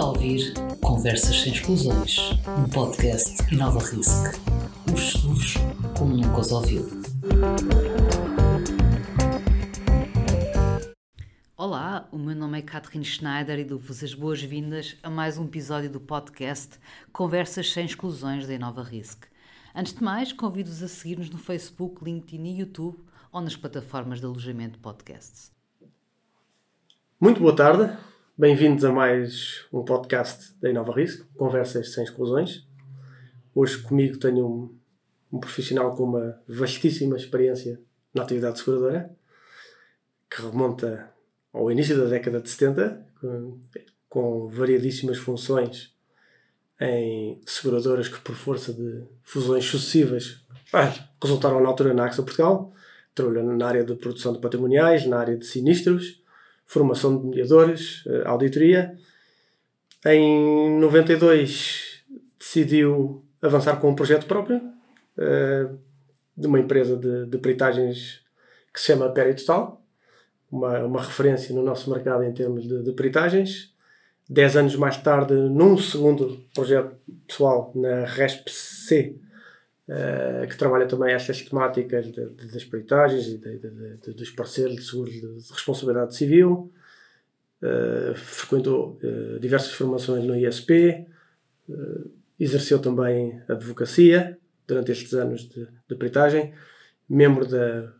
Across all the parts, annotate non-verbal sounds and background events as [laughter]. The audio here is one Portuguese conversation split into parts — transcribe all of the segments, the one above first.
a ouvir Conversas Sem Exclusões, um podcast Inova Risk. Os seguros como nunca os ouviu. Olá, o meu nome é Catherine Schneider e dou-vos as boas-vindas a mais um episódio do podcast Conversas Sem Exclusões da Inova Risk. Antes de mais, convido-os a seguir-nos no Facebook, LinkedIn e YouTube ou nas plataformas de alojamento de podcasts. Muito boa tarde, bem-vindos a mais um podcast da Inova Risk, Conversas Sem Exclusões. Hoje comigo tenho um, um profissional com uma vastíssima experiência na atividade seguradora, que remonta ao início da década de 70, com, com variadíssimas funções em seguradoras que, por força de fusões sucessivas, resultaram na altura na AXA Portugal. Trabalhou na área de produção de patrimoniais, na área de sinistros, formação de mediadores, eh, auditoria. Em 92 decidiu avançar com um projeto próprio eh, de uma empresa de, de peritagens que se chama Peritotal, uma, uma referência no nosso mercado em termos de, de peritagens. Dez anos mais tarde, num segundo projeto pessoal na RESP-C, uh, que trabalha também estas temáticas de, de, das peritagens e de, dos parceiros de seguros de, responsabilidade civil. Uh, frequentou uh, diversas formações no ISP, exerceu também advocacia durante estes anos de peritagem, membro da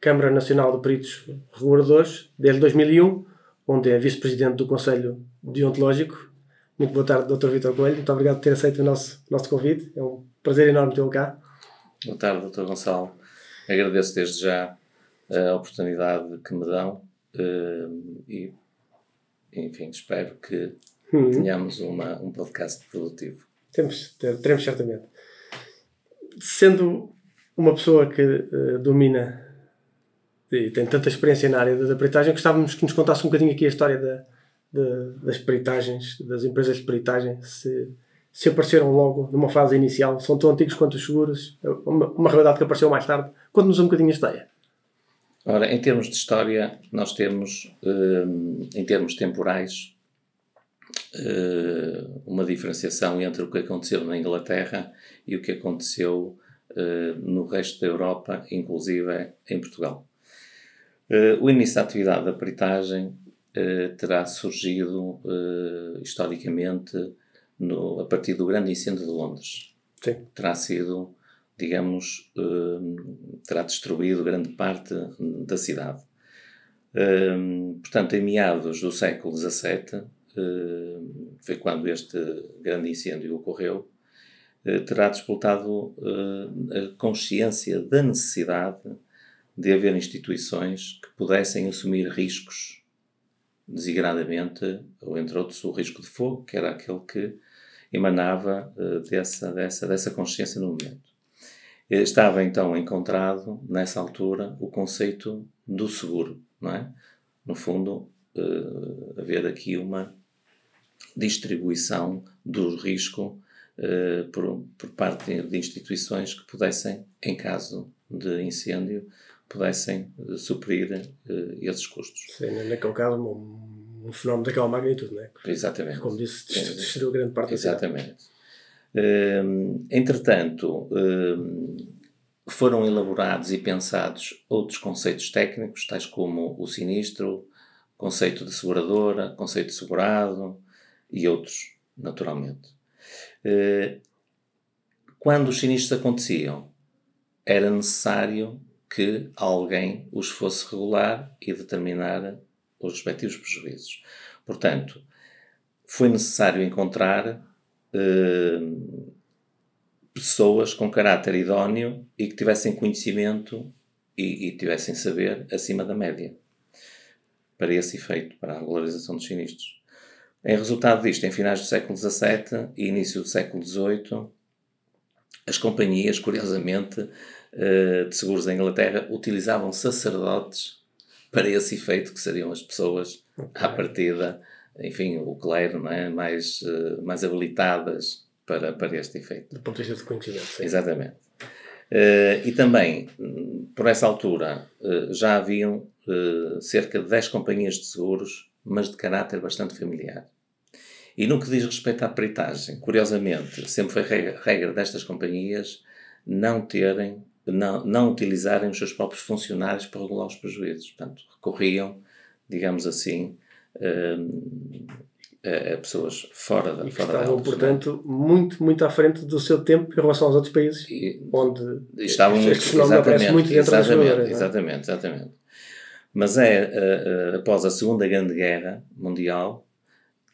Câmara Nacional de Peritos Reguladores desde 2001, onde é vice-presidente do Conselho Deontológico. Muito boa tarde, Dr. Vitor Coelho. Muito obrigado por ter aceito o nosso, nosso convite. É um prazer enorme tê-lo cá. Boa tarde, Dr. Gonçalo. Agradeço desde já a oportunidade que me dão eh, e, enfim, espero que uhum. tenhamos uma, um podcast produtivo. Temos, teremos certamente. Sendo uma pessoa que uh, domina e tem tanta experiência na área da peritagem, gostávamos que nos contasse um bocadinho aqui a história da, da, das peritagens, das empresas de peritagem, se, se apareceram logo numa fase inicial, são tão antigos quanto os seguros, uma, uma realidade que apareceu mais tarde. Conte-nos um bocadinho a história. Ora, em termos de história, nós temos, hum, em termos temporais, hum, uma diferenciação entre o que aconteceu na Inglaterra e o que aconteceu hum, no resto da Europa, inclusive em Portugal. O início da atividade da peritagem terá surgido uh, historicamente no, a partir do grande incêndio de Londres. Sim. Terá sido, digamos, terá destruído grande parte da cidade. portanto, em meados do século XVII, foi quando este grande incêndio ocorreu, terá disputado a consciência da necessidade de haver instituições que pudessem assumir riscos desigradamente, ou entre outros o risco de fogo, que era aquele que emanava uh, dessa, dessa, dessa consciência no momento. Estava então encontrado, nessa altura, o conceito do seguro, não é? No fundo, uh, haver aqui uma distribuição do risco uh, por, por parte de instituições que pudessem, em caso de incêndio, pudessem uh, suprir uh, esses custos. Sim, naquele caso, um, um fenómeno daquela magnitude, não é? Exatamente. Como disse, destruiu grande parte Exatamente. da cidade. Uh, entretanto, foram elaborados e pensados outros conceitos técnicos, tais como o sinistro, conceito de seguradora, conceito de segurado e outros, naturalmente. Quando os sinistros aconteciam, era necessário que alguém os fosse regular e determinar os respectivos prejuízos. Portanto, foi necessário encontrar eh, pessoas com caráter idóneo e que tivessem conhecimento e, e, tivessem saber acima da média para esse efeito, para a regularização dos sinistros. Em resultado disto, em finais do século XVII e início do século XVIII, as companhias, curiosamente, de seguros em Inglaterra utilizavam sacerdotes para esse efeito, que seriam as pessoas okay. à partida, enfim, o clero, não é? mais, uh, mais habilitadas para, para este efeito. Do ponto de vista de conhecimento, sim. Exatamente. Uh, e também, por essa altura, já haviam cerca de 10 companhias de seguros, mas de caráter bastante familiar. E no que diz respeito à peritagem, curiosamente, sempre foi regra, regra destas companhias não terem, não, não utilizarem os seus próprios funcionários para regular os prejuízos. Portanto, recorriam, digamos assim, hum, a, pessoas fora da E fora estavam, delas, não portanto, muito, muito à frente do seu tempo em relação aos outros países, E- onde estavam este muito, fenómeno aparece muito dentro das exatamente, não é? exatamente, exatamente. Mas é eh, eh, após a Segunda Grande Guerra Mundial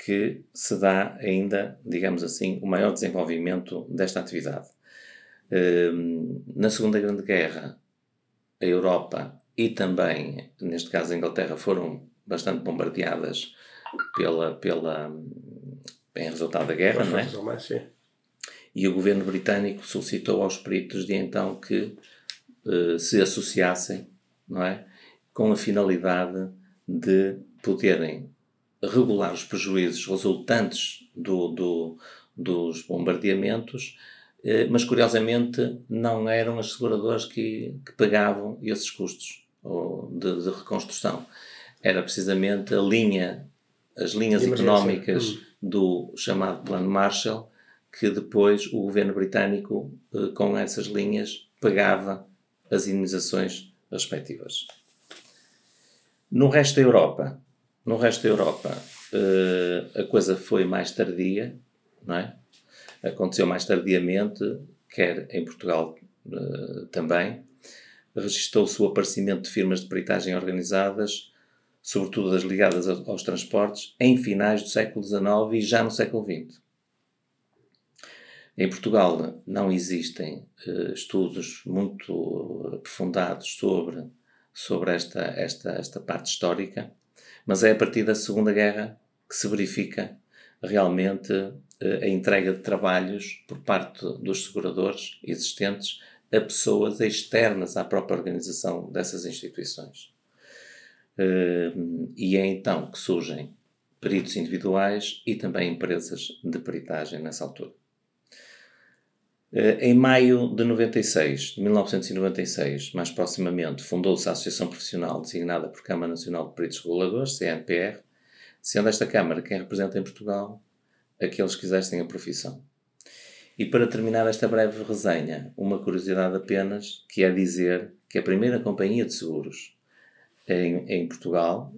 que se dá ainda, digamos assim, o maior desenvolvimento desta atividade. Eh, na Segunda Grande Guerra, a Europa e também, neste caso, a Inglaterra foram bastante bombardeadas pela, pela, em resultado da guerra, não é? alemãs, sim. e o governo britânico solicitou aos peritos de então que eh, se associassem, não é? Com a finalidade de poderem regular os prejuízos resultantes do, do- dos bombardeamentos, mas curiosamente não eram as seguradoras que, que pagavam esses custos de, de reconstrução. Era precisamente a linha, as linhas económicas Hum. do chamado Plano Marshall, que depois o governo britânico, eh, com essas linhas, pagava as indenizações respectivas. No resto da Europa, no resto da Europa, eh, a coisa foi mais tardia, não é? Aconteceu mais tardiamente, quer em Portugal eh, também. Registou-se o aparecimento de firmas de peritagem organizadas, sobretudo as ligadas aos transportes, em finais do século XIX e já no século XX. Em Portugal não existem eh, estudos muito aprofundados sobre, sobre esta, esta, esta parte histórica, mas é a partir da Segunda Guerra que se verifica realmente a entrega de trabalhos por parte dos seguradores existentes a pessoas externas à própria organização dessas instituições. Eh, E é então que surgem peritos individuais e também empresas de peritagem nessa altura. Eh, Em maio de 96, de 1996, mais proximamente, fundou-se a Associação Profissional designada por Câmara Nacional de Peritos Reguladores, CNPR, sendo esta Câmara quem representa em Portugal aqueles que exercem a profissão. E para terminar esta breve resenha, uma curiosidade apenas, que é dizer que a primeira companhia de seguros em, em Portugal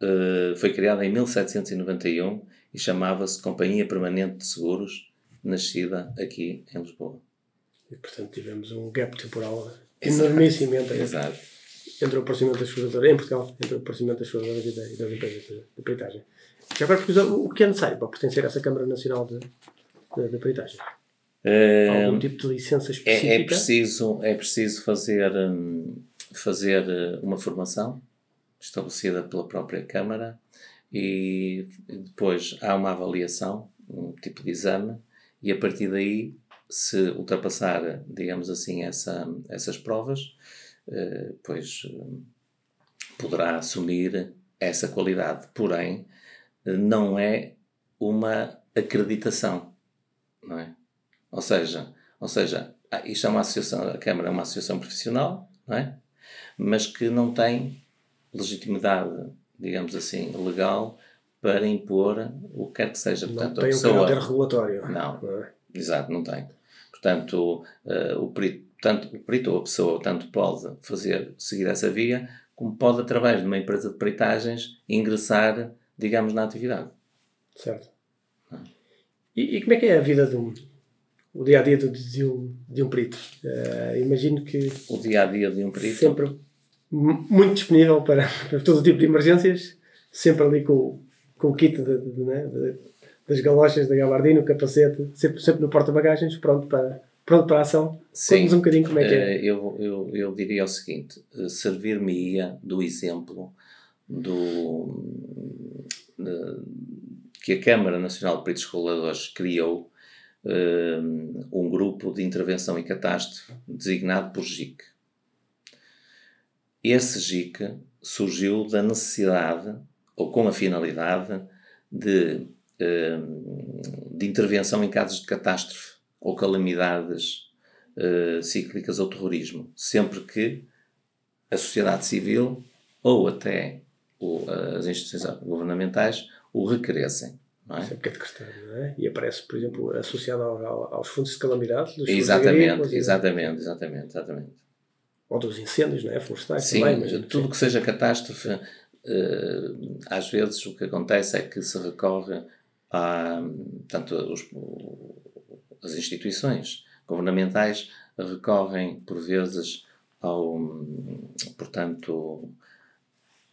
eh, foi criada em 1791 e chamava-se Companhia Permanente de Seguros, nascida aqui em Lisboa. E, portanto, tivemos um gap temporal enormíssimo entre, Exato. entre o aparecimento das seguradoras, em Portugal, entre o aparecimento das seguradoras e, da- e das empresas de, de peritagem. Já agora, o que é necessário para pertencer a essa Câmara Nacional de, de, de Peritagem? Eh, Algum tipo de licença É, específica? é preciso, é preciso fazer, hum, fazer eh, uma formação estabelecida pela própria Câmara e depois há uma avaliação, um tipo de exame, e a partir daí, se ultrapassar, digamos assim, essa, essas provas, eh, pois hum, poderá assumir essa qualidade. Porém, eh, não é uma acreditação, não é? Ou seja, ou seja, ah, isto é uma associação, a Câmara é uma associação profissional, não é? Mas que não tem legitimidade, digamos assim, legal para impor o que quer que seja. Não Portanto, a tem um pessoa, caráter regulatório. Não. não é? Exato, não tem. Portanto, eh, o, perito, tanto, o perito ou a pessoa tanto pode fazer, seguir essa via, como pode, através de uma empresa de peritagens, ingressar, digamos, na atividade. Certo. E, e como é que é a vida de um. o dia a dia de, de um, de um perito? Eh, imagino que O dia a dia de um perito. sempre mu- muito disponível para, [laughs] para todo tipo de emergências, sempre ali com, com o kit de, de- né, de- das galochas da gabardina, o capacete, sempre, sempre no porta-bagagens, pronto para, pronto para a ação. Sim. Um bocadinho como é que é. Eh, eu, eu, eu diria o seguinte: eh, servir-me-ia do exemplo do, que a Câmara Nacional de Peritos Reguladores criou eh, um grupo de intervenção e catástrofe designado por GIC. Esse GIC surgiu da necessidade, ou com a finalidade, de, eh, de intervenção em casos de catástrofe ou calamidades eh, cíclicas ou terrorismo, sempre que a sociedade civil ou até o- as instituições governamentais o requeressem. não é? Sempre é decretado, não é? E aparece, por exemplo, associado ao, aos fundos de calamidade dos Exatamente, exatamente, exatamente, exatamente. Ou dos incêndios, não é? Florestais Sim, também. Mas, tudo sim. que seja catástrofe, eh, às vezes o que acontece é que se recorre a, tanto os, as instituições governamentais recorrem por vezes ao, portanto,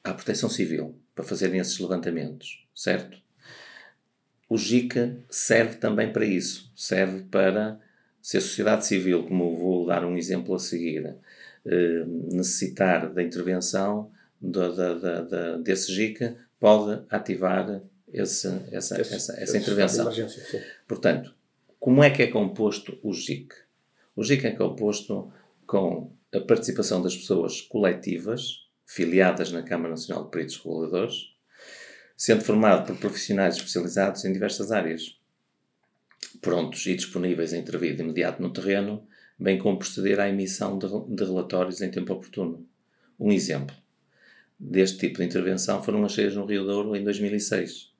à proteção civil para fazerem esses levantamentos, certo? O JICA serve também para isso, serve para se a sociedade civil, como vou dar um exemplo a seguir, eh, necessitar da intervenção da, da, da, da, desse JICA, pode ativar esse, essa, Esse- essa, essa esse intervenção. Portanto, como é que é composto o JIC? O JIC é composto com a participação das pessoas coletivas, filiadas na Câmara Nacional de Peritos Reguladores, sendo formado por profissionais especializados em diversas áreas, prontos e disponíveis a intervir de imediato no terreno, bem como proceder à emissão de, de relatórios em tempo oportuno. Um exemplo deste tipo de intervenção foram as cheias no Rio Douro em 2006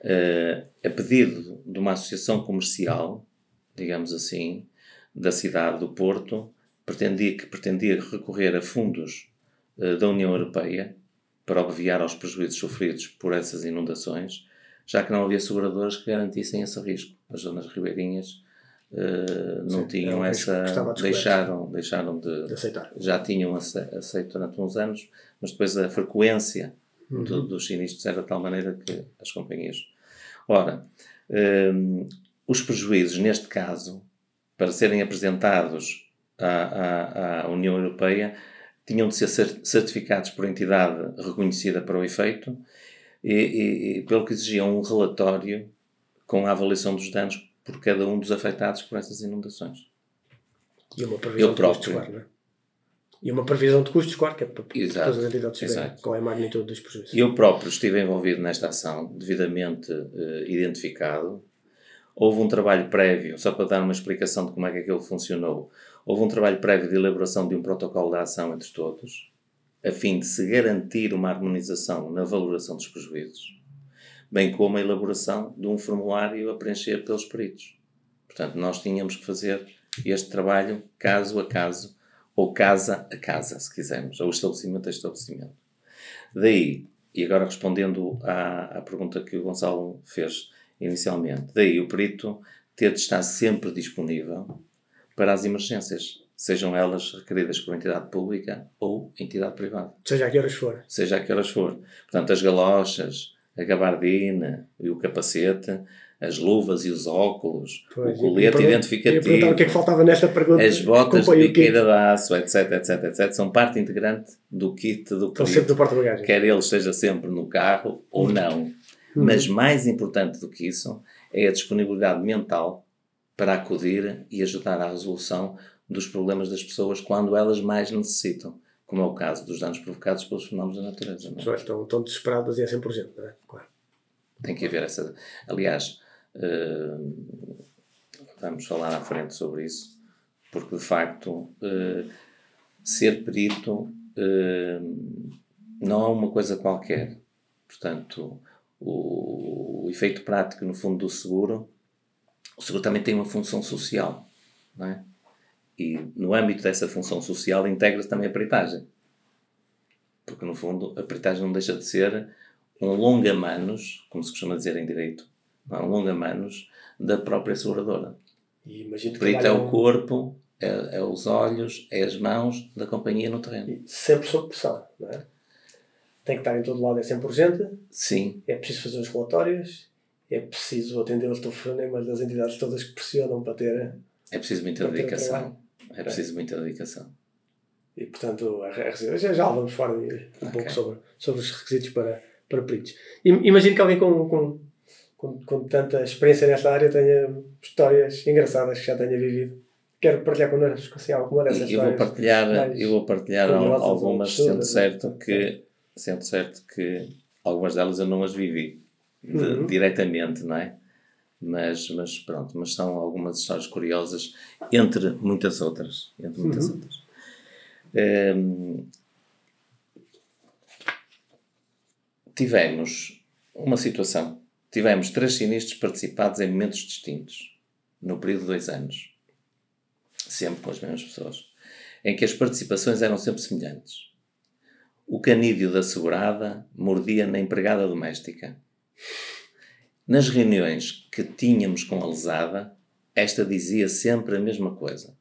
eh, a pedido de uma associação comercial, digamos assim, da cidade do Porto, pretendia, que pretendia recorrer a fundos da União Europeia para obviar aos prejuízos sofridos por essas inundações, já que não havia seguradoras que garantissem esse risco. As zonas ribeirinhas eh, não Sim, é tinham um que essa. Deixaram, deixaram de, De aceitar. já tinham ace- aceito durante uns anos, mas depois a frequência Uhum. do- dos sinistros era de tal maneira que as companhias. Ora, hum, os prejuízos, neste caso, para serem apresentados à, à- à União Europeia, tinham de ser cer- certificados por entidade reconhecida para o efeito e, e- e pelo que exigiam um relatório com a avaliação dos danos por cada um dos afetados por essas inundações. E uma previsão Eu de custos, próprio. claro, não é? E uma previsão de custos, claro, que é para Exato, todas as entidades saberem qual é a magnitude dos prejuízos. Eu próprio estive envolvido nesta ação, devidamente eh, identificado. Houve um trabalho prévio, só para dar uma explicação de como é que aquilo funcionou, houve um trabalho prévio de elaboração de um protocolo de ação entre todos, a fim de se garantir uma harmonização na valoração dos prejuízos, bem como a elaboração de um formulário a preencher pelos peritos. Portanto, nós tínhamos que fazer este trabalho caso a caso, ou casa a casa, se quisermos, ou estabelecimento a estabelecimento. Daí, e agora respondendo à, à pergunta que o Gonçalo fez inicialmente, daí o perito ter de estar sempre disponível para as emergências, sejam elas requeridas por entidade pública ou entidade privada, Seja a que horas for. seja a que elas for. Portanto, as galochas, a gabardina e o capacete, as luvas e os óculos, Pois, o colete e- e- identificativo, e perguntar o que é que faltava nesta pergunta. as botas de biqueira de aço, etc, etc, etc, são parte integrante do kit do Estão sempre no porta-bagagens. quer ele esteja sempre no carro ou não. Mas mais importante do que isso é a disponibilidade mental para acudir e ajudar à resolução dos problemas das pessoas quando elas mais necessitam, como é o caso dos danos provocados pelos fenómenos da natureza. é? As pessoas estão, estão desesperadas e é 100%, não é? Claro. Tem que haver essa. Aliás, eh, vamos falar à frente sobre isso, porque de facto eh, ser perito eh, não é uma coisa qualquer. Portanto, o, o efeito prático, no fundo, do seguro, o seguro também tem uma função social, não é? E no âmbito dessa função social integra-se também a peritagem. Porque, no fundo, a peritagem não deixa de ser um longa-manos, como se costuma dizer em direito, não é? um longa-manos da própria seguradora. E imagino que é o corpo, é, é os olhos, é as mãos da companhia no terreno. sempre sob pressão, não é? Tem que estar em todo lado, é 100%. Sim, É preciso fazer os relatórios. É preciso atender os telefonemas das entidades todas que pressionam para ter. é preciso muita dedicação. É preciso muita dedicação. E, portanto, a RC, já, já vamos fora de- um Ok. pouco sobre, sobre os requisitos para, para peritos. Im- Imagino que alguém com, com, com, com tanta experiência nesta área tenha histórias engraçadas que já tenha vivido. Quero partilhar connosco assim, alguma dessas eu vou histórias. partilhar, mais eu vou partilhar algumas, sendo não é? certo que, sendo certo que algumas delas eu não as vivi de- Uhum. diretamente, não é? Mas, mas pronto, mas são algumas histórias curiosas, entre muitas outras. Entre muitas Uhum. outras. Hum, tivemos uma situação, tivemos três sinistros participados em momentos distintos, no período de dois anos, sempre com as mesmas pessoas, em que as participações eram sempre semelhantes. O canídeo da segurada mordia na empregada doméstica. Nas reuniões que tínhamos com a lesada, esta dizia sempre a mesma coisa: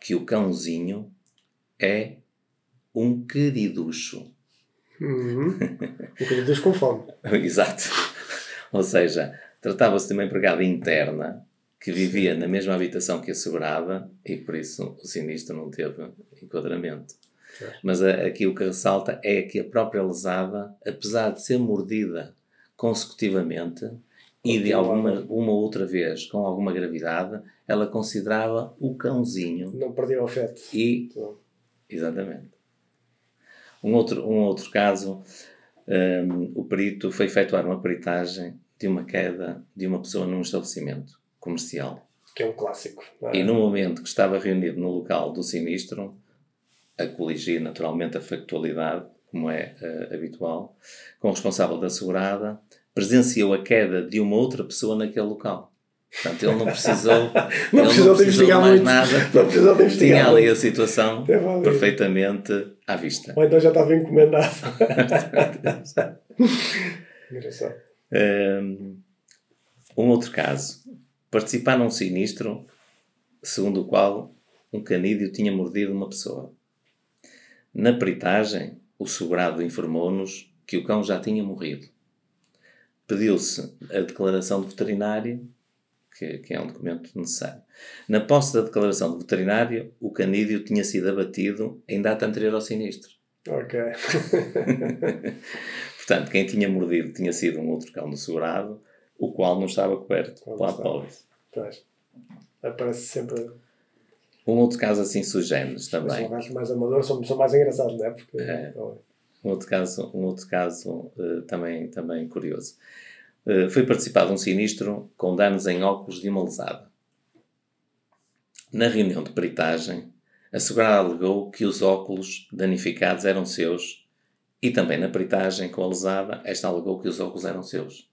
que o cãozinho é um queriducho. Uhum. [laughs] Um queriducho com fome. Exato. Ou seja, tratava-se de uma empregada interna que vivia na mesma habitação que a segurada e por isso o sinistro não teve enquadramento. Mas a, aqui o que ressalta é que a própria lesada, apesar de ser mordida consecutivamente e de alguma uma outra vez com alguma gravidade, ela considerava o cãozinho. Não perdia o afeto. E, exatamente. Um outro, um outro caso, um, o perito foi efetuar uma peritagem de uma queda de uma pessoa num estabelecimento comercial. Que é um clássico. É? E no momento que estava reunido no local do sinistro, a coligir naturalmente a factualidade, como é uh, habitual, com o responsável da segurada, presenciou a queda de uma outra pessoa naquele local. Portanto, ele não precisou, [laughs] não precisou, de investigar mais muito. nada. Não precisou de investigar Tinha ali a situação É perfeitamente à vista. Ou então já estava encomendado. [laughs] Engraçado. Um, um outro caso. Participar num sinistro segundo o qual um canídeo tinha mordido uma pessoa. Na peritagem, o segurado informou-nos que o cão já tinha morrido. Pediu-se a declaração do veterinário, que, que é um documento necessário. Na posse da declaração do veterinário, o canídeo tinha sido abatido em data anterior ao sinistro. Ok. [laughs] Portanto, quem tinha mordido tinha sido um outro cão do segurado, o qual não estava coberto pela apólice. Aparece sempre. Um outro caso assim sugêneres Mas também. são gajos mais amadores, são, são mais engraçados, não é? Porque. É. não Um outro caso, um outro caso eh, também, também curioso. Eh, foi participado um sinistro com danos em óculos de uma lesada. Na reunião de peritagem, a segurada alegou que os óculos danificados eram seus e também na peritagem com a lesada, esta alegou que os óculos eram seus.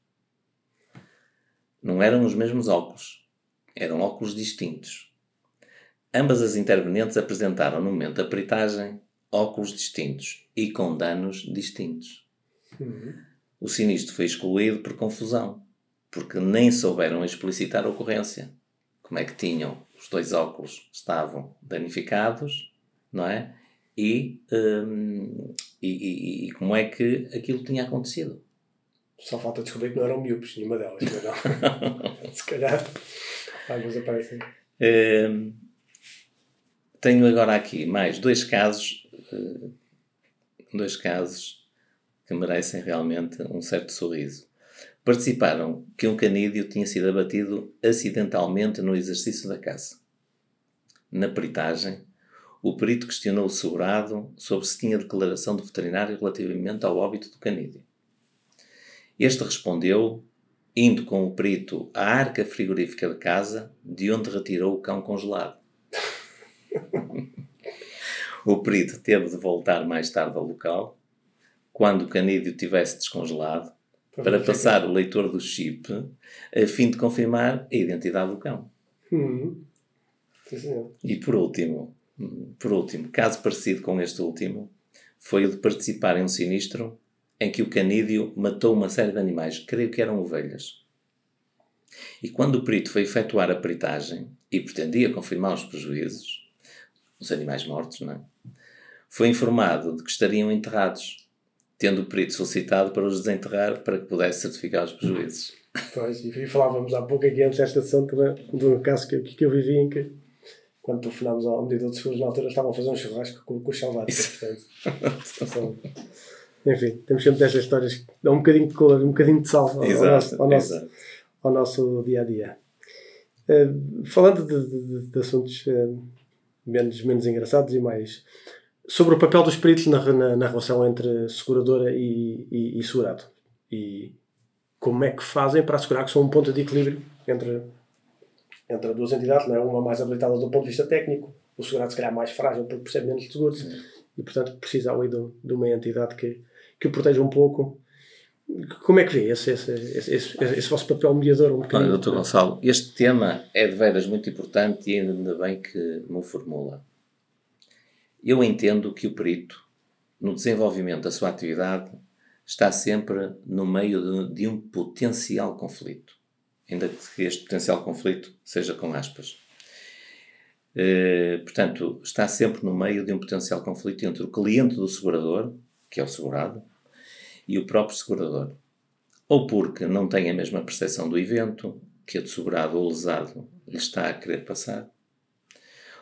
Não eram os mesmos óculos, eram óculos distintos. Ambas as intervenientes apresentaram no momento da peritagem óculos distintos e com danos distintos. Uhum. O sinistro foi excluído por confusão, porque nem souberam explicitar a ocorrência. Como é que tinham os dois óculos estavam danificados, não é? E, hum, e, e- e como é que aquilo tinha acontecido. Só falta descobrir que não eram miúpes, nenhuma delas. Não. [laughs] Se calhar. Alguns aparecem. Hum, tenho agora aqui mais dois casos, eh, dois casos que merecem realmente um certo sorriso. Participaram que um canídeo tinha sido abatido acidentalmente no exercício da caça. Na peritagem, o perito questionou o segurado sobre se tinha declaração do veterinário relativamente ao óbito do canídeo. Este respondeu, indo com o perito à arca frigorífica de casa, de onde retirou o cão congelado. [laughs] o perito teve de voltar mais tarde ao local, quando o canídeo tivesse descongelado, para passar o leitor do chip, a fim de confirmar a identidade do cão. Senhor. E por último, por último, caso parecido com este último, foi o de participar em um sinistro em que o canídeo matou uma série de animais, creio que eram ovelhas. E quando o perito foi efetuar a peritagem e pretendia confirmar os prejuízos, os animais mortos, não é? Foi informado de que estariam enterrados, tendo o perito solicitado para os desenterrar para que pudesse certificar os prejuízos. Pois, e falávamos há pouco aqui antes desta sessão de um caso que, que eu vivi em que, quando telefonámos ao medidor de seguros, na altura estavam a fazer um churrasco com, com os salvados. Portanto, enfim, temos sempre destas histórias que dão um bocadinho de cor, um bocadinho de sal ao, ao nosso, ao, nosso, exato. ao nosso dia a dia. falando de, de- de- de assuntos eh, menos, menos engraçados e mais sobre o papel dos peritos na, na, na relação entre seguradora e, e, e segurado e como é que fazem para assegurar que são um ponto de equilíbrio entre, entre as duas entidades, não é? uma mais habilitada do ponto de vista técnico, o segurado se calhar mais frágil porque percebe menos de seguros e portanto precisa ali de, de uma entidade que, que o proteja um pouco Como é que vê esse, esse, esse, esse, esse vosso papel mediador? Um Olha, doutor Gonçalo, este tema é de veras muito importante e ainda bem que me formula. Eu entendo que o perito, no desenvolvimento da sua atividade, está sempre no meio de, de um potencial conflito. Ainda que este potencial conflito seja com aspas. Eh, portanto, está sempre no meio de um potencial conflito entre o cliente do segurador, que é o segurado, e o próprio segurador. Ou porque não tem a mesma percepção do evento que a de segurado ou lesado lhe está a querer passar,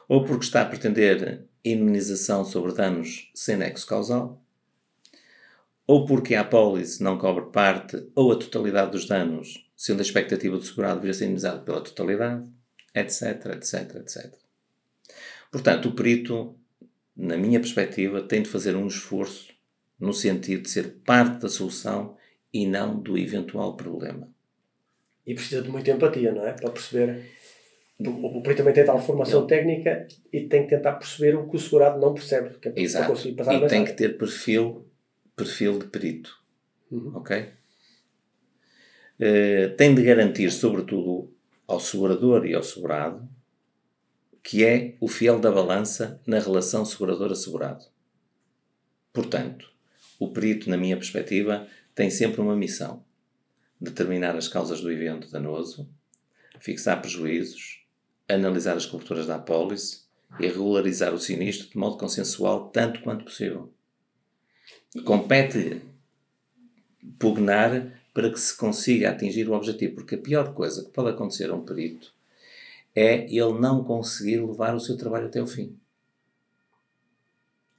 ou porque está a pretender imunização sobre danos sem nexo causal, ou porque a apólice não cobre parte ou a totalidade dos danos, sendo a expectativa do segurado vir a ser imunizado pela totalidade, etc, etc, etc. Portanto, o perito, na minha perspectiva, tem de fazer um esforço no sentido de ser parte da solução e não do eventual problema. E precisa de muita empatia, não é? Para perceber. O perito também tem tal formação técnica e tem que tentar perceber o que o segurado não percebe. Que é Exato. Para conseguir passar e tem que ter perfil, perfil de perito. Uhum. Ok? Uh, tem de garantir, sobretudo, ao segurador e ao segurado, que é o fiel da balança na relação segurador-assegurado. Portanto, o perito, na minha perspectiva, tem sempre uma missão: determinar as causas do evento danoso, fixar prejuízos, analisar as coberturas da apólice e regularizar o sinistro de modo consensual tanto quanto possível. Compete-lhe pugnar para que se consiga atingir o objetivo, porque a pior coisa que pode acontecer a um perito é ele não conseguir levar o seu trabalho até o fim.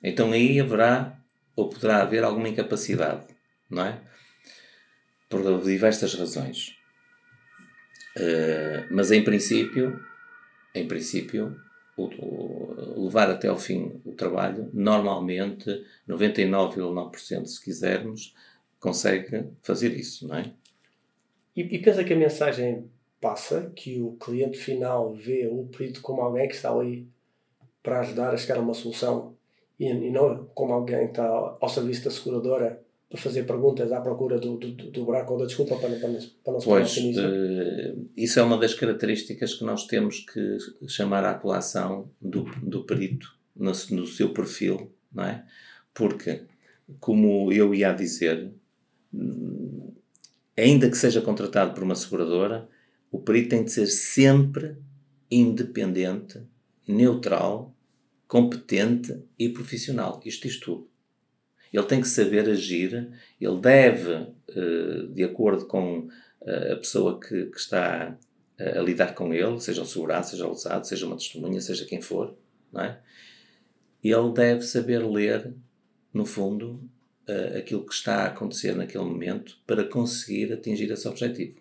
Então aí haverá ou poderá haver alguma incapacidade, não é? Por diversas razões. Uh, mas em princípio, em princípio, o, o, levar até ao fim o trabalho, normalmente 99,9% se quisermos, consegue fazer isso, não é? E, e pensa que a mensagem passa, que o cliente final vê o perito como alguém que está ali para ajudar a chegar a uma solução e, e não como alguém está ao serviço da seguradora para fazer perguntas à procura do, do, do buraco ou da desculpa para, para, para não se Pois, uh, isso é uma das características que nós temos que chamar à colação do, do perito no, no seu perfil, não é? Porque, como eu ia dizer, ainda que seja contratado por uma seguradora, o perito tem de ser sempre independente, neutral competente e profissional. Isto diz tudo. Ele tem que saber agir, ele deve, eh, de acordo com eh, a pessoa que, está a lidar com ele, seja o segurado, seja o usado, seja uma testemunha, seja quem for, não é? ele deve saber ler, no fundo, eh, aquilo que está a acontecer naquele momento para conseguir atingir esse objetivo.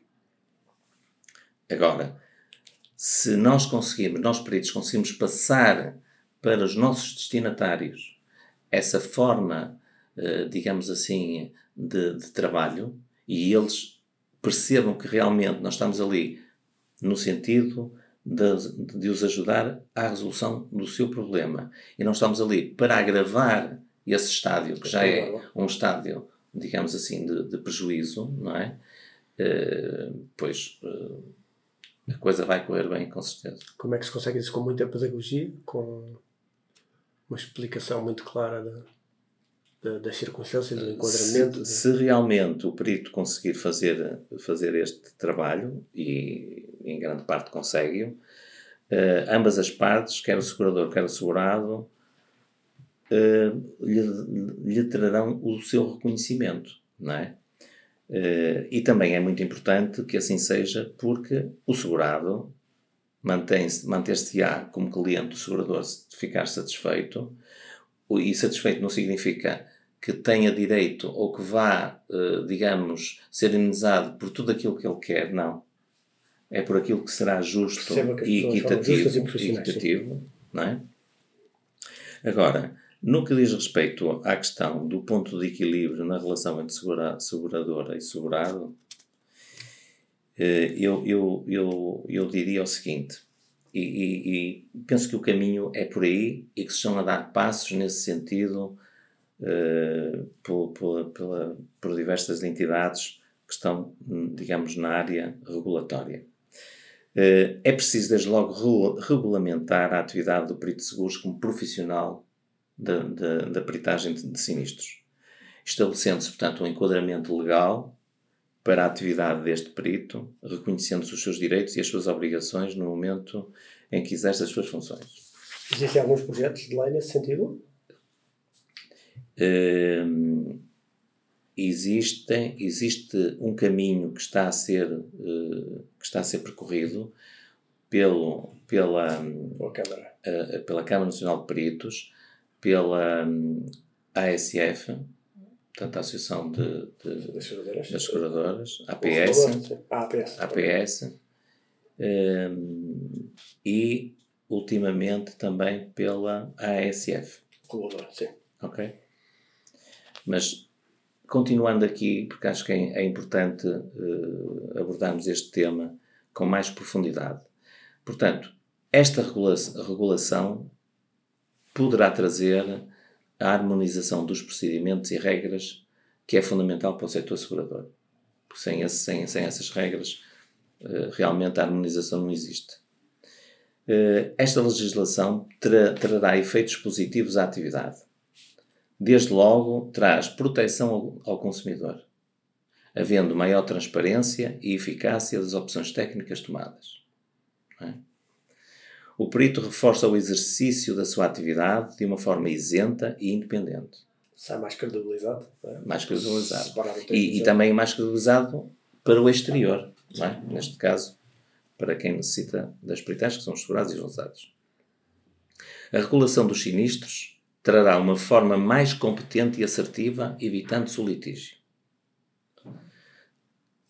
Agora, se nós conseguimos, nós peritos conseguimos passar para os nossos destinatários essa forma, eh, digamos assim, de, de trabalho e eles percebam que realmente nós estamos ali no sentido de, de, os ajudar à resolução do seu problema. E não estamos ali para agravar esse estádio, que já é um estádio, digamos assim, de, de prejuízo, não é? Uh, pois uh, a coisa vai correr bem, com certeza. Como é que se consegue isso com muita pedagogia? Com uma explicação muito clara da, das circunstâncias, do enquadramento. Se, se, realmente o perito conseguir fazer, fazer este trabalho, e em grande parte consegue, uh, ambas as partes, quer o segurador, quer o segurado, uh, lhe, lhe trarão o seu reconhecimento, não é? Uh, e também é muito importante que assim seja, porque o segurado manter-se-á como cliente do segurador de ficar satisfeito, e satisfeito não significa que tenha direito ou que vá, eh, digamos, ser imunizado por tudo aquilo que ele quer, não. É por aquilo que será justo que e equitativo, e equitativo não é? Agora, no que diz respeito à questão do ponto de equilíbrio na relação entre segura, seguradora e segurado, eu, eu, eu, eu diria o seguinte, e, e, e, penso que o caminho é por aí e que se estão a dar passos nesse sentido uh, por, por, pela, por diversas entidades que estão, digamos, na área regulatória. Uh, é preciso, desde logo, regulamentar a atividade do perito de seguros como profissional da, da, da peritagem de, de sinistros, estabelecendo-se, portanto, um enquadramento legal para a atividade deste perito, reconhecendo-se os seus direitos e as suas obrigações no momento em que exerce as suas funções. Existem alguns projetos de lei nesse sentido? Uh, existem, existe um caminho que está a ser, uh, que está a ser percorrido pelo, pela, Câmara. Uh, pela Câmara Nacional de Peritos, pela um, ASF, portanto, a Associação de, de, das Seguradoras, das seguradoras APS, APS, APS um, e ultimamente também pela ASF. Regulador, sim. Ok? Mas continuando aqui, porque acho que é, é importante uh, abordarmos este tema com mais profundidade. Portanto, esta regula regulação poderá trazer a harmonização dos procedimentos e regras que é fundamental para o setor segurador. Porque sem, esse, sem, sem essas regras, uh, realmente a harmonização não existe. Uh, esta legislação tra trará efeitos positivos à atividade. Desde logo, traz proteção ao, ao consumidor, havendo maior transparência e eficácia das opções técnicas tomadas. É? O perito reforça o exercício da sua atividade de uma forma isenta e independente. Sai mais credibilizado. É? Mais credibilizado. E, e, também mais credibilizado para o exterior, é? neste caso, para quem necessita das peritagens, que são os segurados e os lesados. A regulação dos sinistros trará uma forma mais competente e assertiva, evitando-se o litígio.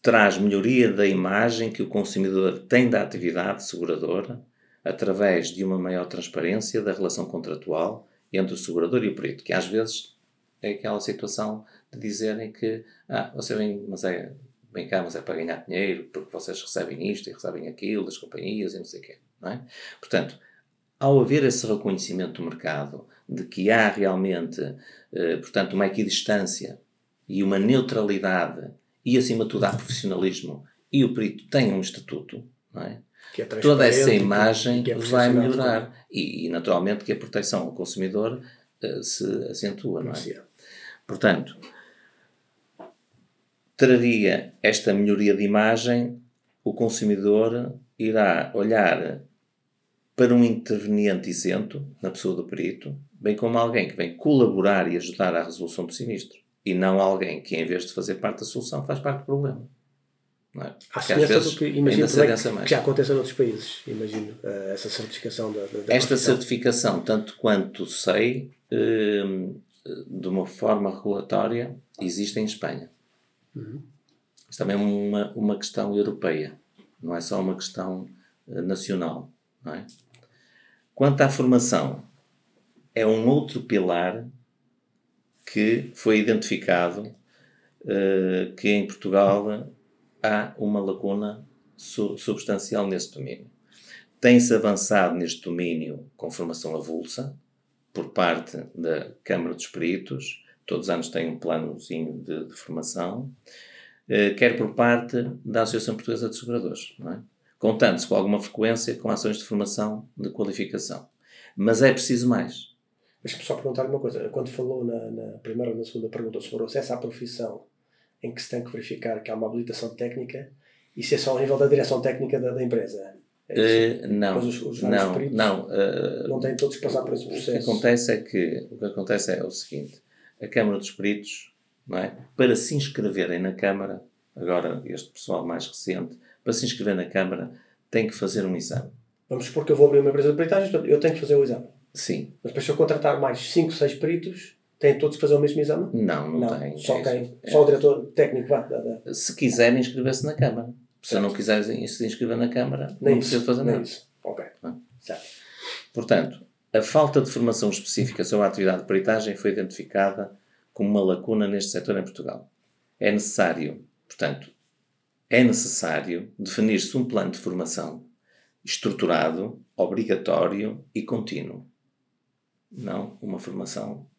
Traz melhoria da imagem que o consumidor tem da atividade seguradora através de uma maior transparência da relação contratual entre o segurador e o perito, que às vezes é aquela situação de dizerem que ah, você vem, mas é, vem cá, mas é para ganhar dinheiro, porque vocês recebem isto e recebem aquilo das companhias e não sei o quê. Não é? Portanto, ao haver esse reconhecimento do mercado de que há realmente, eh, portanto, uma equidistância e uma neutralidade e, acima de tudo, há profissionalismo e o perito tem um estatuto, não é? É toda essa imagem é vai melhorar. E, e, naturalmente, que a proteção ao consumidor uh, se acentua, não é? Portanto, traria esta melhoria de imagem, o consumidor irá olhar para um interveniente isento, na pessoa do perito, bem como alguém que vem colaborar e ajudar à resolução do sinistro, e não alguém que, em vez de fazer parte da solução, faz parte do problema. Não é? Há semelhança do que, imagino que, que já acontece em outros países, imagino, uh, essa certificação da, da Esta certificação, tanto quanto sei, uh, de uma forma regulatória, existe em Espanha. Uhum. Isto também é uma, uma questão europeia, não é só uma questão uh, nacional. Não é? Quanto à formação, é um outro pilar que foi identificado que em Portugal há uma lacuna su substancial nesse domínio. Tem-se avançado neste domínio com formação avulsa, por parte da Câmara dos Peritos, todos os anos tem um planozinho de, de formação, eh, quer por parte da Associação Portuguesa de Seguradores, é? contando-se com alguma frequência com ações de formação de qualificação. Mas é preciso mais. Deixa-me só perguntar uma coisa. Quando falou na, na, primeira ou na segunda pergunta sobre o acesso à profissão em que se tem que verificar que há uma habilitação técnica, isso é só ao nível da direção técnica da, da empresa. É uh, não, os, os não, não, uh, não têm todos que passar por esse processo. O que acontece é que o que acontece é o seguinte: a Câmara dos Peritos, não é, para se inscreverem na Câmara, agora este pessoal mais recente, para se inscrever na Câmara, tem que fazer um exame. Vamos supor que eu vou abrir uma empresa de peritagens, eu tenho que fazer o exame. Sim. Mas depois, se eu contratar mais 5, 6 peritos, Têm todos que fazer o mesmo exame? Não, não, não têm. Só, quem, é. só o diretor técnico vai. Se quiserem inscrever-se na Câmara. Se não quiserem se inscrever na Câmara, Nem não precisa fazer nada. Isso. Ok. Não. Certo. Portanto, a falta de formação específica sobre a atividade de peritagem foi identificada como uma lacuna neste setor em Portugal. É necessário, portanto, é necessário definir-se um plano de formação estruturado, obrigatório e contínuo. Não uma formação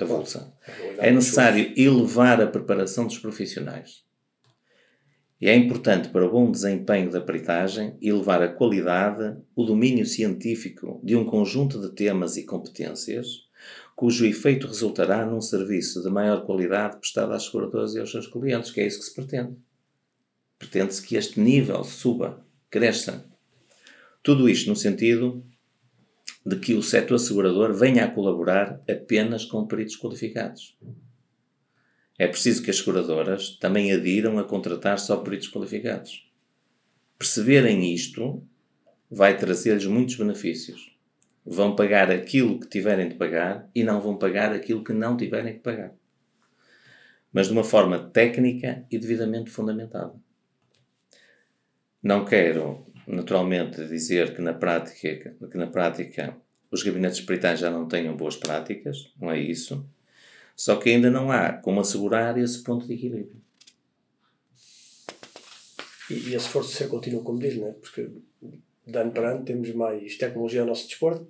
avulsa. É necessário elevar a preparação dos profissionais. E é importante para o bom desempenho da peritagem elevar a qualidade, o domínio científico de um conjunto de temas e competências, cujo efeito resultará num serviço de maior qualidade prestado às seguradoras e aos seus clientes, que é isso que se pretende. Pretende-se que este nível suba, cresça. Tudo isto no sentido de que o setor assegurador venha a colaborar apenas com peritos qualificados. É preciso que as seguradoras também adiram a contratar só peritos qualificados. Perceberem isto vai trazer-lhes muitos benefícios. Vão pagar aquilo que tiverem de pagar e não vão pagar aquilo que não tiverem de pagar. Mas de uma forma técnica e devidamente fundamentada. Não quero naturalmente dizer que na prática, que na prática os gabinetes peritais já não tenham boas práticas, não é isso. Só que ainda não há como assegurar esse ponto de equilíbrio. E, e esse esforço ser contínuo, como diz, não é? Porque de ano para ano temos mais tecnologia ao nosso desporto,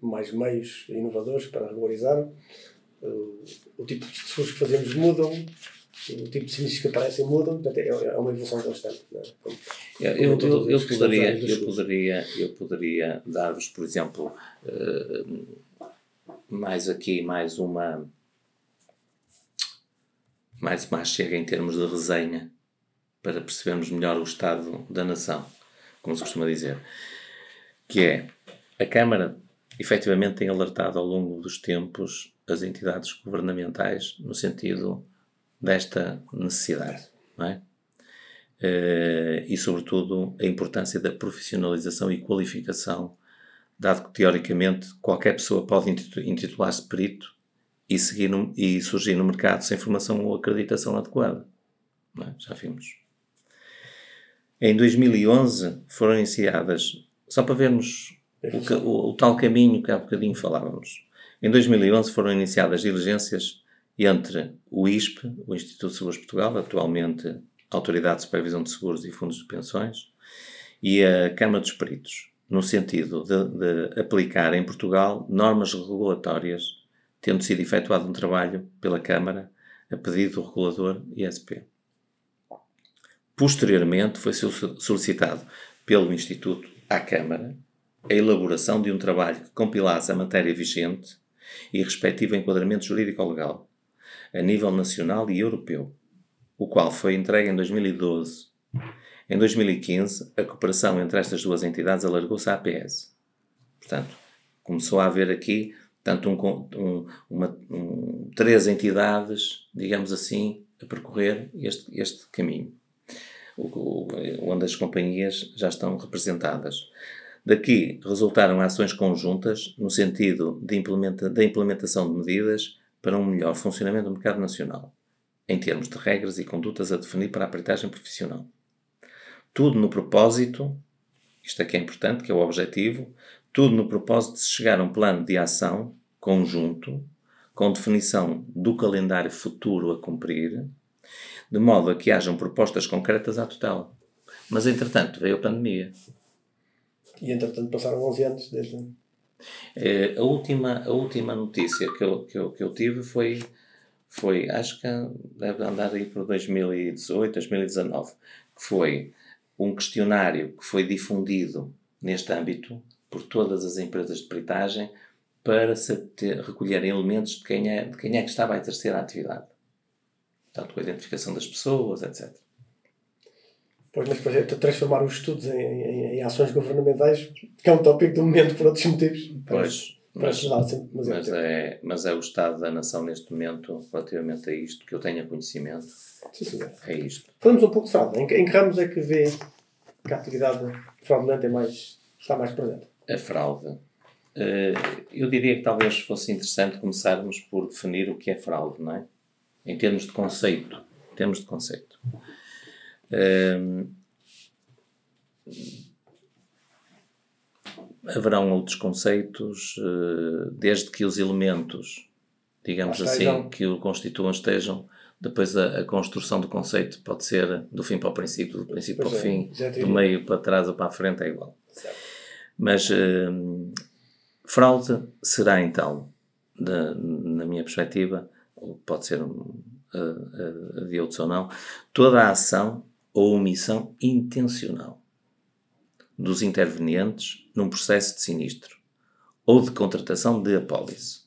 mais meios inovadores para regularizar. O, tipo de seguros que fazemos mudam, o tipo de sinistros que aparecem mudam, portanto é, é uma evolução constante. É? Como, eu, eu, eu, eu poderia, eu, poderia, eu poderia dar-vos, por exemplo, uh, mais aqui, mais uma. Mais uma chega em termos de resenha, para percebermos melhor o estado da nação, como se costuma dizer. Que é, a Câmara efetivamente tem alertado ao longo dos tempos as entidades governamentais no sentido desta necessidade, não é? Uh, e, sobretudo, a importância da profissionalização e qualificação, dado que, teoricamente, qualquer pessoa pode intitular-se perito e, seguir no, e surgir no mercado sem formação ou acreditação adequada. É? Já vimos. Em 2011 foram iniciadas, só para vermos o, o, o, tal caminho que há bocadinho falávamos, em 2011 foram iniciadas diligências entre o ISP, o Instituto de Seguros de Portugal, atualmente Autoridade de Supervisão de Seguros e Fundos de Pensões, e a Câmara dos Peritos, no sentido de, de aplicar em Portugal normas regulatórias, tendo sido efetuado um trabalho pela Câmara a pedido do regulador ISP. Posteriormente, foi solicitado pelo Instituto à Câmara a elaboração de um trabalho que compilasse a matéria vigente e respectivo enquadramento jurídico-legal, a nível nacional e europeu, o qual foi entregue em 2012. Em 2015, a cooperação entre estas duas entidades alargou-se à APS. Portanto, começou a haver aqui tanto um, um, uma, um, três entidades, digamos assim, a percorrer este, este caminho, onde as companhias já estão representadas. Daqui resultaram ações conjuntas no sentido implementa, da implementação de medidas para um melhor funcionamento do mercado nacional, em termos de regras e condutas a definir para a peritagem profissional. Tudo no propósito, isto aqui é importante, que é o objetivo, tudo no propósito de chegar a um plano de ação conjunto, com definição do calendário futuro a cumprir, de modo a que hajam propostas concretas à tutela. Mas, entretanto, veio a pandemia. E, entretanto, passaram 11 anos desde é, a, última, a última notícia que eu, que eu, que eu tive foi, foi, acho que deve andar aí por 2018, 2019, que foi um questionário que foi difundido neste âmbito por todas as empresas de peritagem para se ter, recolherem elementos de quem, é, de quem é que estava a exercer a atividade. Portanto, com a identificação das pessoas, etc. Pois, mas é transformar os estudos em, em, em, ações governamentais, que é um tópico do momento por outros motivos. Pois, mas, sempre mas, é, mas é o estado da nação neste momento relativamente a isto que eu tenho conhecimento. Sim, sim. É isto. Falamos um pouco de fraude. Em, em que ramos é que vê que a atividade fraudulenta é mais, está mais presente? A fraude. Eh, eu diria que talvez fosse interessante começarmos por definir o que é fraude, não é? Em termos de conceito. Em termos de conceito haverão outros conceitos, uh, desde que os elementos, digamos assim, que o constituam estejam, depois a, a, construção do conceito pode ser do fim para o princípio, do princípio pois para o é, fim, do meio para trás ou para a frente, é igual. Certo. Mas uh, fraude será então da, na minha perspectiva, pode ser um, a, a, de outros ou não, toda a ação ou omissão intencional dos intervenientes num processo de sinistro ou de contratação de apólice,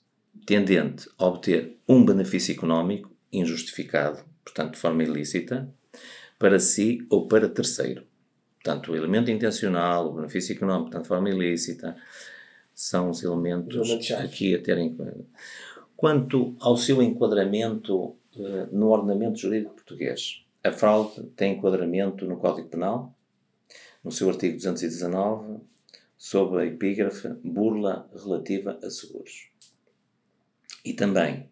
tendente a obter um benefício económico injustificado, portanto de forma ilícita, para si ou para terceiro. Portanto, o elemento intencional, o benefício económico, portanto, de forma ilícita, são os elementos aqui a terem. Quanto ao seu enquadramento uh, no ordenamento jurídico português, a fraude tem enquadramento no Código Penal, no seu artigo 219, sob a epígrafe burla relativa a seguros. E também,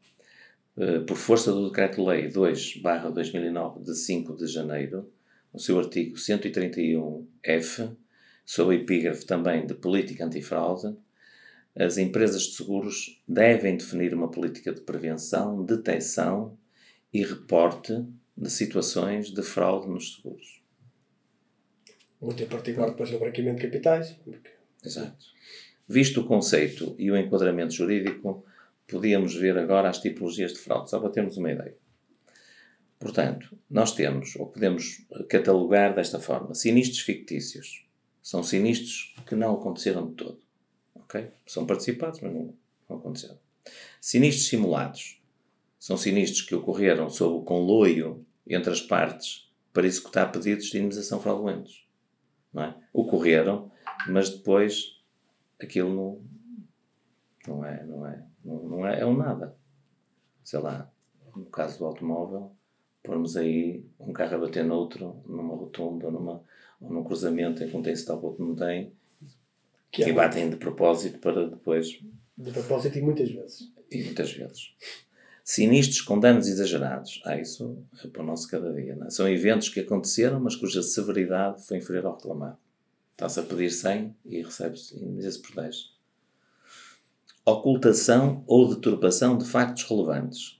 uh, por força do Decreto-Lei 2-2009, de 5 de janeiro, no seu artigo 131-F, sob a epígrafe também de política antifraude, as empresas de seguros devem definir uma política de prevenção, detecção e reporte de situações de fraude nos seguros. Muito em particular depois no branqueamento de capitais. Porque... Exato. Visto o conceito e o enquadramento jurídico, podíamos ver agora as tipologias de fraude, só para termos uma ideia. Portanto, nós temos, ou podemos catalogar desta forma, sinistros fictícios. São sinistros que não aconteceram de todo. Ok? São participados, mas não, não aconteceram. Sinistros simulados são sinistros que ocorreram sob o conloio entre as partes para executar pedidos de indemnização fraudulentos. Não é? Ocorreram, mas depois aquilo não, não é, não é, não, não é, é um nada. Sei lá, no caso do automóvel, pormos aí um carro a bater noutro, numa rotunda numa, ou num cruzamento em que um tem stop outro não tem, que e é batem de propósito para depois. De propósito e muitas vezes. E muitas vezes. Sinistros com danos exagerados. Ah, isso é para o nosso cada dia. Não é? São eventos que aconteceram, mas cuja severidade foi inferior ao reclamado. Está-se a pedir 100 e recebe-se indeniza por 10. Ocultação ou deturpação de factos relevantes.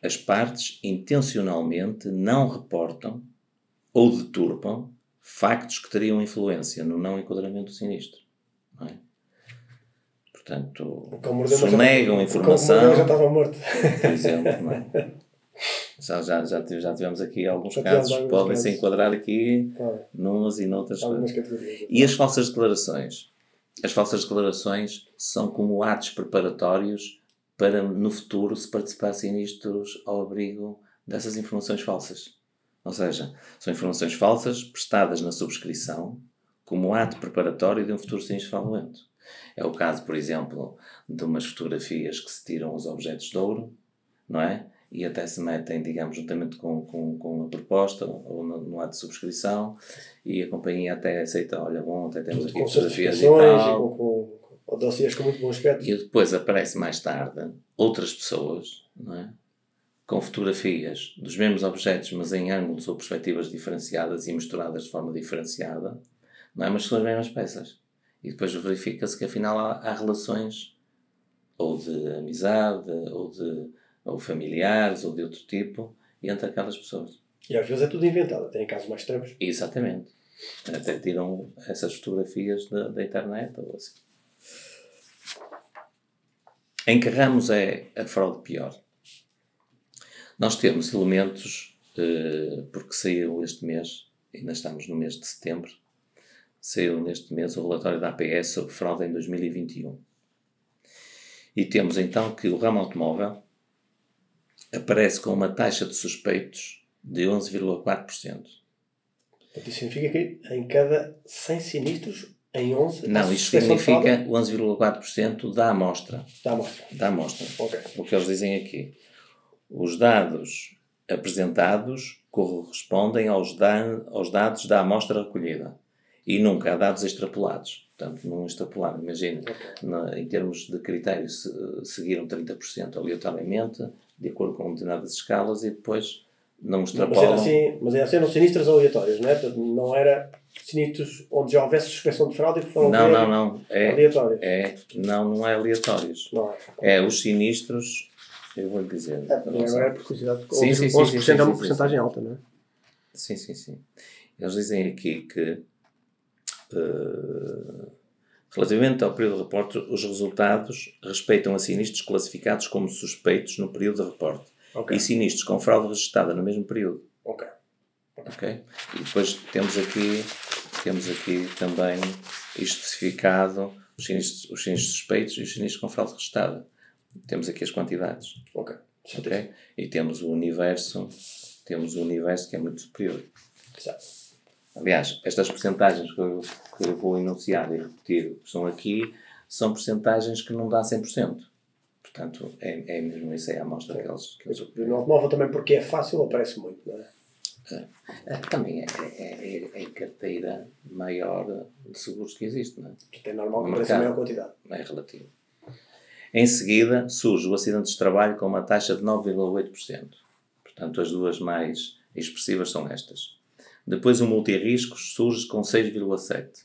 As partes intencionalmente não reportam ou deturpam factos que teriam influência no não enquadramento do sinistro. É? Portanto, sonegam já, informação. já estava morto. Por exemplo, não é? já, já, já, já tivemos aqui alguns já casos que podem se enquadrar aqui claro. numas e noutras coisas. E as falsas declarações? As falsas declarações são como atos preparatórios para no futuro se participar sinistros ao abrigo dessas informações falsas. Ou seja, são informações falsas prestadas na subscrição como ato preparatório de um futuro sinistro fraudulento. É o caso, por exemplo, de umas fotografias que se tiram os objetos de ouro, não é? E até se metem, digamos, juntamente com, com, com a proposta ou no, no, ato de subscrição e a companhia até aceita, olha, bom, até temos aqui fotografias e tal. Com, com, com dossiês com muito bom aspecto. E depois aparece mais tarde outras pessoas, não é? com fotografias dos mesmos objetos, mas em ângulos ou perspectivas diferenciadas e misturadas de forma diferenciada, não é? mas são as mesmas peças. E depois verifica-se que afinal há, há, relações ou de amizade, ou de ou familiares, ou de outro tipo, entre aquelas pessoas. E às vezes é tudo inventado, tem casos mais extremos. Exatamente. Até tiram essas fotografias da, da internet ou assim. Em que ramos é a fraude pior? Nós temos elementos, eh, porque saiu este mês, ainda estamos no mês de setembro, saiu neste mês o relatório da APS sobre fraude em 2021. E temos então que o ramo automóvel aparece com uma taxa de suspeitos de 11,4%. Isso significa que em cada 100 sinistros, em 11... Não, isto significa 11,4% da amostra. Da amostra. Da amostra. Okay. O que eles dizem aqui. Os dados apresentados correspondem aos, da, aos dados da amostra recolhida e nunca há dados extrapolados. Portanto, não extrapolar. Imagina, okay. em termos de critérios, se, seguiram 30% aleatoriamente, de acordo com determinadas escalas, e depois não extrapolam. Mas, assim, mas assim, eram sinistros aleatórios, não é? Não era sinistros onde já houvesse suspensão de fraude que foram não, não, não. É, aleatórios. É, não, não é aleatórios. Não é. É os sinistros, eu vou lhe dizer. É, não é por curiosidade, sim, sim, 11% sim, sim, é uma porcentagem alta, não é? Sim, sim, sim. Eles dizem aqui que Relativamente ao período de reporte, os resultados respeitam a sinistros classificados como suspeitos no período de reporte Ok. e sinistros com fraude registrada no mesmo período. Ok. Ok? E depois temos aqui, temos aqui também especificado os sinistros, os sinistros suspeitos e os sinistros com fraude registrada. Temos aqui as quantidades. Ok. Ok? E temos o universo, temos o universo que é muito superior. Exato. Aliás, estas percentagens que eu, que eu vou enunciar e repetir que estão aqui são percentagens que não dá 100%. Portanto, é, é mesmo isso aí a amostra que eles, que eles No automóvel também porque é fácil aparece muito, não é? É, Também é, é, é, é a carteira maior de seguros que existe, não é? Portanto, é normal que apareça a maior quantidade. É relativo. Em seguida, surge o acidente de trabalho com uma taxa de 9,8%. Portanto, as duas mais expressivas são estas. Depois, o multirriscos surge com 6,7%.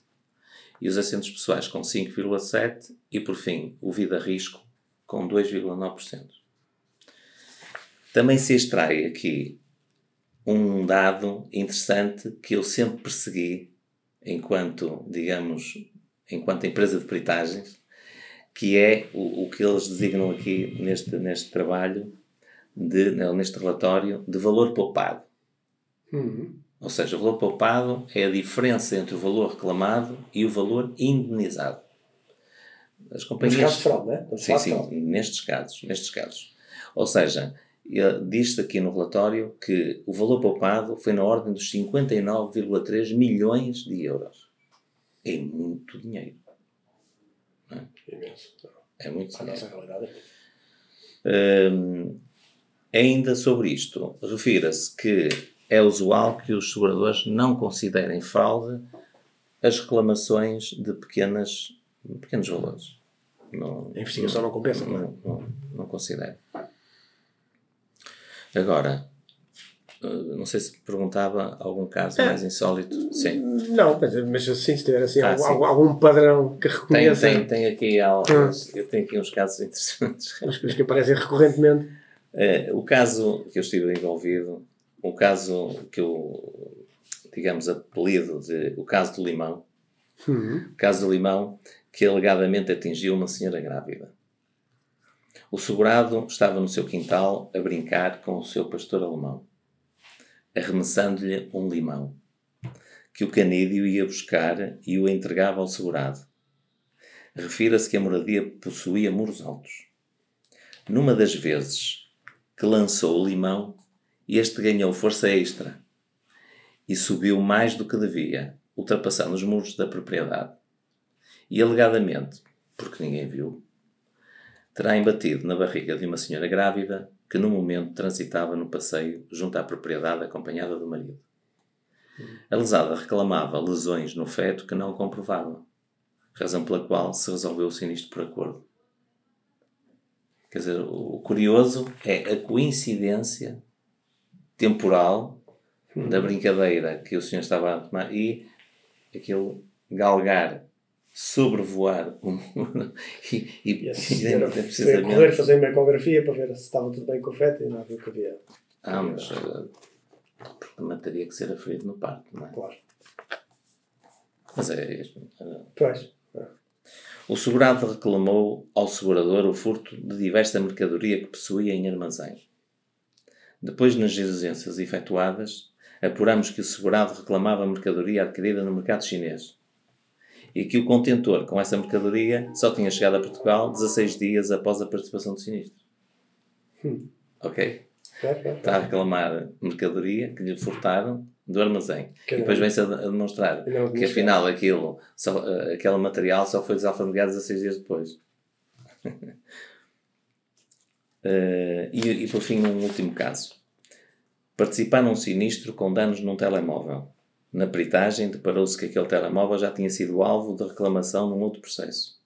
E os acidentes pessoais com 5,7%. E, por fim, o vida-risco com 2,9%. Também se extrai aqui um dado interessante que eu sempre persegui enquanto, digamos, enquanto empresa de peritagens, que é o, o que eles designam aqui neste, neste trabalho, de, neste relatório, de valor poupado. Uhum. Ou seja, o valor poupado é a diferença entre o valor reclamado e o valor indenizado. As Nos companhias... casos de fraude, não é? Estamos a Sim, sim, nestes casos, nestes casos. Ou seja, diz-se aqui no relatório que o valor poupado foi na ordem dos 59,3 milhões de euros. É muito dinheiro. Imenso. É muito A dinheiro. nossa realidade é muito. Hum, ainda sobre isto, refira-se que é usual que os seguradores não considerem fraude as reclamações de pequenas, pequenos valores. Não, A investigação não compensa, não é? não, não, não considero. Agora, eh, não sei se perguntava algum caso mais insólito. Sim. Não, mas, assim, se tiver assim, Ah, algum, sim. algum- padrão que Tem, reconheça tem, tem aqui alguns, eu tenho aqui uns casos interessantes. os, os que aparecem recorrentemente. Eh, o caso que eu estive envolvido, o caso que eu, digamos, apelido de o caso do limão, Uhum. o caso do limão que alegadamente atingiu uma senhora grávida. O segurado estava no seu quintal a brincar com o seu pastor alemão, arremessando-lhe um limão, que o canídeo ia buscar e o entregava ao segurado. Refira-se que a moradia possuía muros altos. Numa das vezes que lançou o limão, este ganhou força extra e subiu mais do que devia, ultrapassando os muros da propriedade. E alegadamente, porque ninguém viu, terá embatido na barriga de uma senhora grávida que no momento transitava no passeio junto à propriedade acompanhada do marido. A lesada reclamava lesões no feto que não comprovavam, razão pela qual se resolveu o sinistro por acordo. Quer dizer, o curioso é a coincidência temporal da brincadeira que o senhor estava a tomar e aquele galgar, sobrevoar o mundo [laughs] e, e, E a [laughs] e foi correr fazer uma ecografia para ver se estava tudo bem com o feto e não viu que havia. Ah, mas uh, também teria que ser aferido no parque, não é? Claro. Mas é isto. uh, Pois. O segurado reclamou ao segurador o furto de diversa mercadoria que possuía em armazém. Depois, nas diligências efetuadas, apuramos que o segurado reclamava mercadoria adquirida no mercado chinês e que o contentor com essa mercadoria só tinha chegado a Portugal 16 dias após a participação do sinistro. Hum. Ok? Pois, pois, Está a reclamar mercadoria que lhe furtaram do armazém. Que e depois vem-se a, demonstrar não que afinal aquilo, só, eh, aquele material só foi desalfandeguado 16 dias depois. [laughs] Eh, e, e por fim, um último caso. Participar num sinistro com danos num telemóvel. Na peritagem, deparou-se que aquele telemóvel já tinha sido alvo de reclamação num outro processo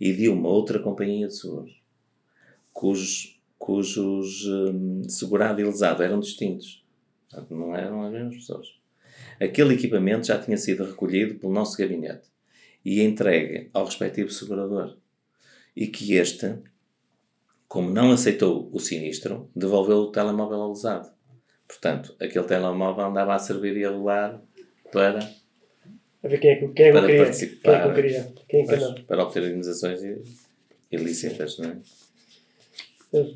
e de uma outra companhia de seguros, cujos, cujos hum, segurado e lesado eram distintos. Portanto, não eram as mesmas pessoas. Aquele equipamento já tinha sido recolhido pelo nosso gabinete e entregue ao respectivo segurador. E que este, como não aceitou o sinistro, devolveu o telemóvel ao lesado. Portanto, aquele telemóvel andava a servir irregular para A ver quem é que, quem é que para queria. participar. Quem é que eu queria. Quem é que não. para obter indenizações i- ilícitas, não é?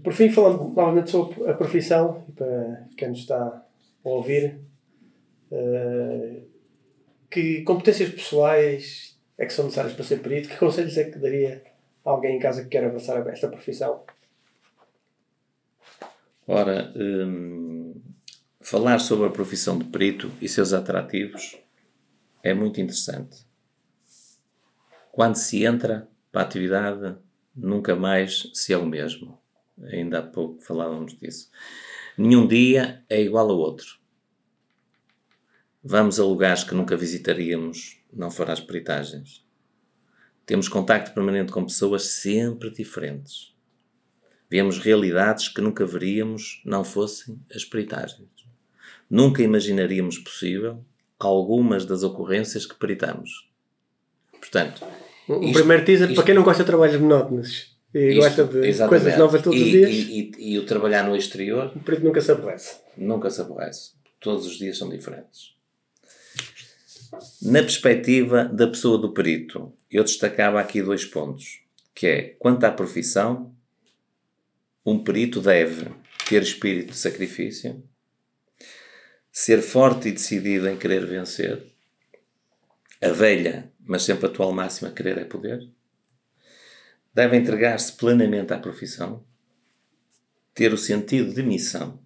Por fim, falando novamente sobre a profissão, e para quem nos está a ouvir, eh, que competências pessoais é que são necessárias para ser perito? Que conselhos é que daria a alguém em casa que quer abraçar esta profissão? Ora, hum, falar sobre a profissão de perito e seus atrativos é muito interessante. Quando se entra para a atividade, nunca mais se é o mesmo. Ainda há pouco falávamos disso. Nenhum dia é igual ao outro. Vamos a lugares que nunca visitaríamos, não fora as peritagens. Temos contacto permanente com pessoas sempre diferentes. Vemos realidades que nunca veríamos não fossem as peritagens. Nunca imaginaríamos possível algumas das ocorrências que peritamos. Portanto, Um Isto- primeiro teaser isto- para quem não gosta de trabalhos monótonos e isto- gosta de exatamente. coisas novas todos e, os dias, E, e- e o trabalhar no exterior o perito nunca se aborrece. nunca se aborrece. Todos os dias são diferentes. Na perspectiva da pessoa do perito, eu destacava aqui dois pontos, que é, quanto à profissão, um perito deve ter espírito de sacrifício, ser forte e decidido em querer vencer, a velha, mas sempre atual máxima, querer é poder, deve entregar-se plenamente à profissão, ter o sentido de missão,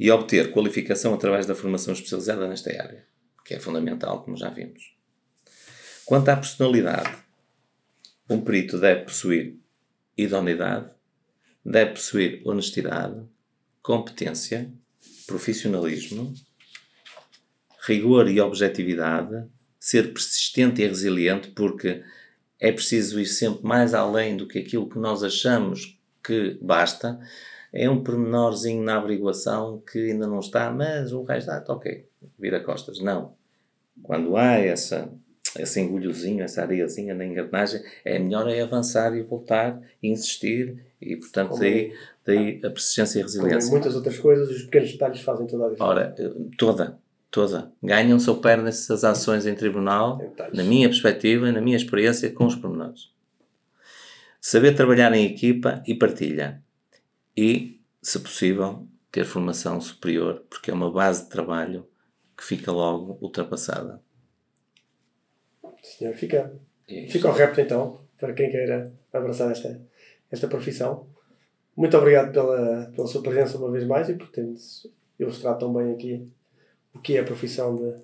e obter qualificação através da formação especializada nesta área, que é fundamental, como já vimos. Quanto à personalidade, um perito deve possuir idoneidade, deve possuir honestidade, competência, profissionalismo, rigor e objetividade, ser persistente e resiliente, porque é preciso ir sempre mais além do que aquilo que nós achamos que basta. É um pormenorzinho na averiguação que ainda não está, mas o resto está ok, vira costas. Não. Quando há essa, esse engulhozinho, essa areiazinha na engrenagem, é melhor é avançar e voltar insistir e, portanto, Como daí, daí a persistência e a Como em resiliência. muitas outras coisas, os pequenos detalhes fazem toda a diferença. Ora, eh, toda, toda. Ganham-se ou perdem-se as ações em tribunal, Em na minha perspectiva e na minha experiência com os pormenores. Saber trabalhar em equipa e partilha. E, se possível, ter formação superior, porque é uma base de trabalho que fica logo ultrapassada. Senhor, fica, é fica o repto então, para quem queira abraçar esta, esta profissão. Muito obrigado pela, pela sua presença uma vez mais e por ter-nos ilustrado tão bem aqui o que é a profissão de,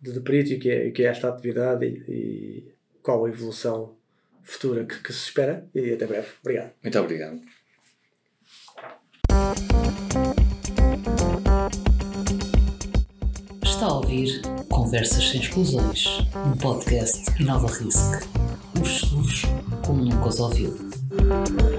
de, de perito e o que é, o que é esta atividade e, e qual a evolução futura que, que se espera. E até breve. Obrigado. Muito obrigado. Está a ouvir Conversas Sem Exclusões, um podcast Inova Risk. Os seguros como nunca os ouviu. Thank you.